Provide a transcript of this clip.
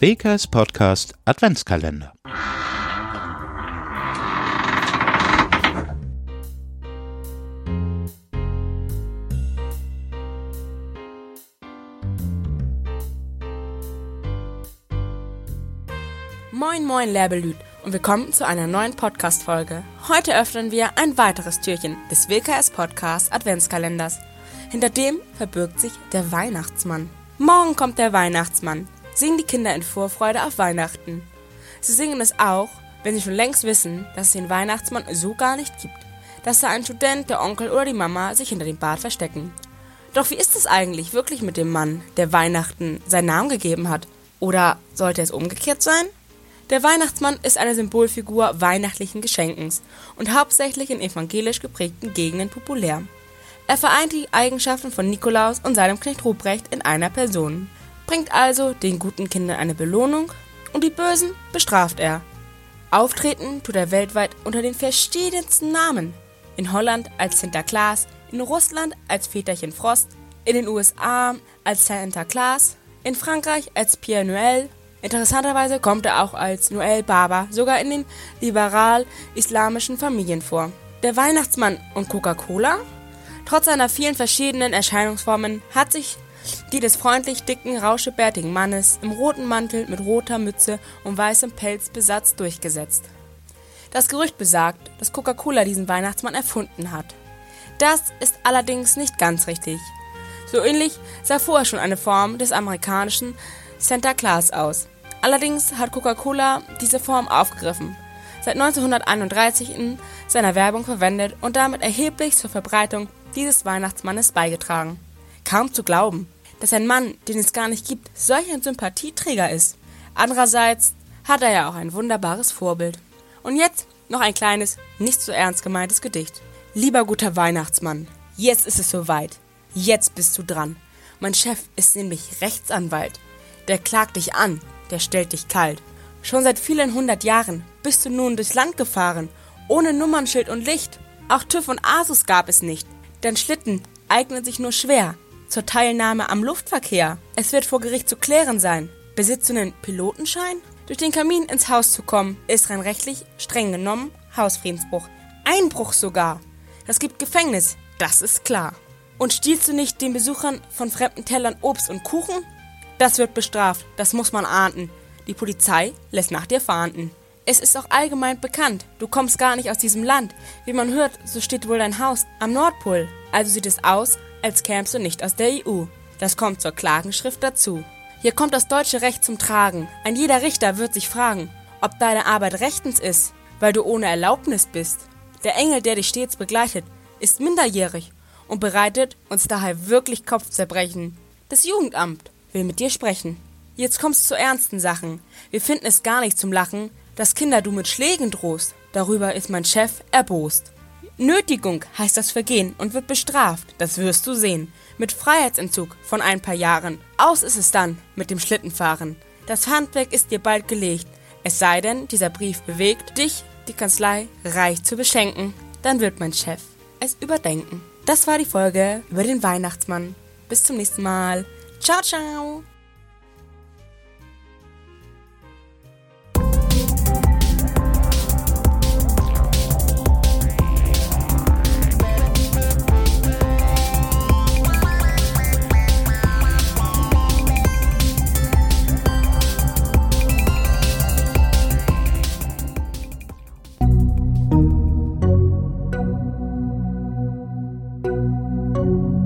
Wilkers Podcast Adventskalender. Moin moin Lerbelüt und willkommen zu einer neuen Podcast-Folge. Heute öffnen wir ein weiteres Türchen des WKS Podcast Adventskalenders. Hinter dem verbirgt sich der Weihnachtsmann. Morgen kommt der Weihnachtsmann. Singen die Kinder in Vorfreude auf Weihnachten. Sie singen es auch, wenn sie schon längst wissen, dass es den Weihnachtsmann so gar nicht gibt. Dass da ein Student, der Onkel oder die Mama sich hinter dem Bart verstecken. Doch wie ist es eigentlich wirklich mit dem Mann, der Weihnachten seinen Namen gegeben hat? Oder sollte es umgekehrt sein? Der Weihnachtsmann ist eine Symbolfigur weihnachtlichen Geschenkens und hauptsächlich in evangelisch geprägten Gegenden populär. Er vereint die Eigenschaften von Nikolaus und seinem Knecht Ruprecht in einer Person, bringt also den guten Kindern eine Belohnung und die Bösen bestraft er. Auftreten tut er weltweit unter den verschiedensten Namen. In Holland als Sinterklaas, in Russland als Väterchen Frost, in den USA als Santa Claus, in Frankreich als Pierre Noël Interessanterweise kommt er auch als Noel Baba sogar in den liberal-islamischen Familien vor. Der Weihnachtsmann und Coca-Cola? Trotz seiner vielen verschiedenen Erscheinungsformen hat sich die des freundlich dicken, rauschebärtigen Mannes im roten Mantel mit roter Mütze und weißem Pelzbesatz durchgesetzt. Das Gerücht besagt, dass Coca-Cola diesen Weihnachtsmann erfunden hat. Das ist allerdings nicht ganz richtig. So ähnlich sah vorher schon eine Form des amerikanischen Santa Claus aus. Allerdings hat Coca-Cola diese Form aufgegriffen, seit 1931 in seiner Werbung verwendet und damit erheblich zur Verbreitung dieses Weihnachtsmannes beigetragen. Kaum zu glauben, dass ein Mann, den es gar nicht gibt, solch ein Sympathieträger ist. Andererseits hat er ja auch ein wunderbares Vorbild. Und jetzt noch ein kleines, nicht so ernst gemeintes Gedicht. Lieber guter Weihnachtsmann, jetzt ist es soweit. Jetzt bist du dran. Mein Chef ist nämlich Rechtsanwalt. Der klagt dich an, der stellt dich kalt. Schon seit vielen hundert Jahren bist du nun durchs Land gefahren, ohne Nummernschild und Licht. Auch TÜV und Asus gab es nicht. Dein Schlitten eignet sich nur schwer zur Teilnahme am Luftverkehr. Es wird vor Gericht zu klären sein. Besitzt du einen Pilotenschein? Durch den Kamin ins Haus zu kommen, ist rein rechtlich streng genommen Hausfriedensbruch. Einbruch sogar. Das gibt Gefängnis, das ist klar. Und stiehlst du nicht den Besuchern von fremden Tellern Obst und Kuchen? Das wird bestraft, das muss man ahnden. Die Polizei lässt nach dir fahnden. Es ist auch allgemein bekannt, du kommst gar nicht aus diesem Land. Wie man hört, so steht wohl dein Haus am Nordpol. Also sieht es aus, als kämst du nicht aus der EU. Das kommt zur Klagenschrift dazu. Hier kommt das deutsche Recht zum Tragen. Ein jeder Richter wird sich fragen, ob deine Arbeit rechtens ist, weil du ohne Erlaubnis bist. Der Engel, der dich stets begleitet, ist minderjährig und bereitet uns daher wirklich Kopfzerbrechen. Das Jugendamt will mit dir sprechen. Jetzt kommst zu ernsten Sachen. Wir finden es gar nicht zum Lachen, dass Kinder du mit Schlägen drohst. Darüber ist mein Chef erbost. Nötigung heißt das Vergehen und wird bestraft, das wirst du sehen. Mit Freiheitsentzug von ein paar Jahren. Aus ist es dann mit dem Schlittenfahren. Das Handwerk ist dir bald gelegt. Es sei denn, dieser Brief bewegt dich, die Kanzlei reich zu beschenken. Dann wird mein Chef es überdenken. Das war die Folge über den Weihnachtsmann. Bis zum nächsten Mal. Ciao, ciao. you.